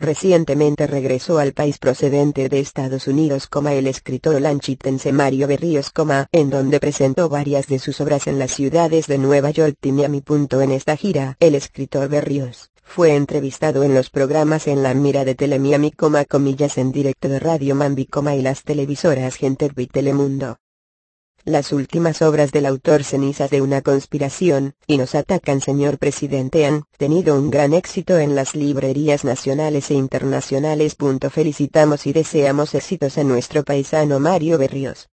Recientemente regresó al país procedente de Estados Unidos, el escritor lanchitense Mario Berríos, en donde presentó varias de sus obras en las ciudades de Nueva York y Miami. En esta gira, el escritor Berríos fue entrevistado en los programas en la mira de Telemiami, comillas en directo de Radio Mambi, y las televisoras Gente y Telemundo. Las últimas obras del autor Cenizas de una conspiración, y nos atacan señor presidente han tenido un gran éxito en las librerías nacionales e internacionales. Felicitamos y deseamos éxitos a nuestro paisano Mario Berríos.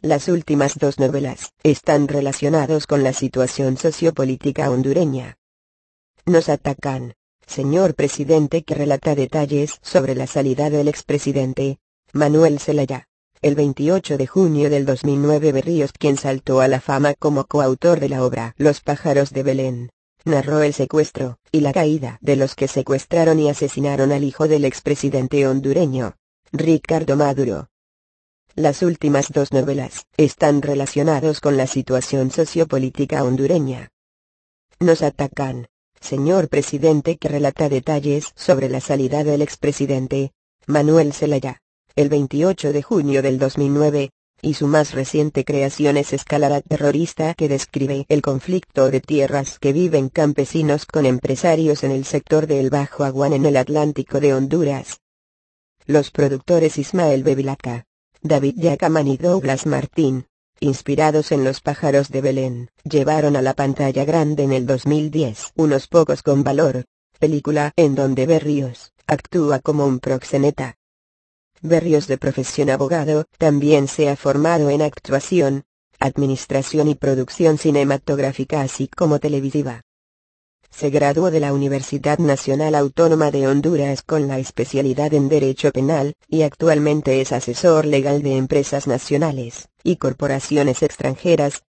Las últimas dos novelas están relacionados con la situación sociopolítica hondureña. Nos atacan, señor presidente que relata detalles sobre la salida del expresidente, Manuel Zelaya el 28 de junio del 2009 Berríos quien saltó a la fama como coautor de la obra Los pájaros de Belén, narró el secuestro, y la caída de los que secuestraron y asesinaron al hijo del expresidente hondureño, Ricardo Maduro. Las últimas dos novelas están relacionados con la situación sociopolítica hondureña. Nos atacan, señor presidente que relata detalles sobre la salida del expresidente, Manuel Zelaya el 28 de junio del 2009, y su más reciente creación es Escalada Terrorista que describe el conflicto de tierras que viven campesinos con empresarios en el sector del Bajo Aguán en el Atlántico de Honduras. Los productores Ismael Bevilacca, David Yacaman y Douglas Martín, inspirados en Los pájaros de Belén, llevaron a la pantalla grande en el 2010 Unos pocos con valor, película en donde Berríos actúa como un proxeneta, Berrios de profesión abogado, también se ha formado en actuación, administración y producción cinematográfica así como televisiva. Se graduó de la Universidad Nacional Autónoma de Honduras con la especialidad en Derecho Penal, y actualmente es asesor legal de empresas nacionales y corporaciones extranjeras.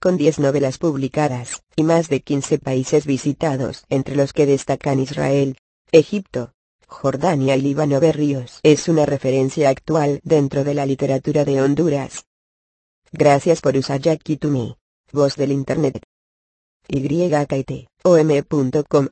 Con 10 novelas publicadas, y más de 15 países visitados, entre los que destacan Israel, Egipto, Jordania y Líbano Berríos es una referencia actual dentro de la literatura de Honduras. Gracias por usar Jackie to Me, voz del Internet. YKT, om.com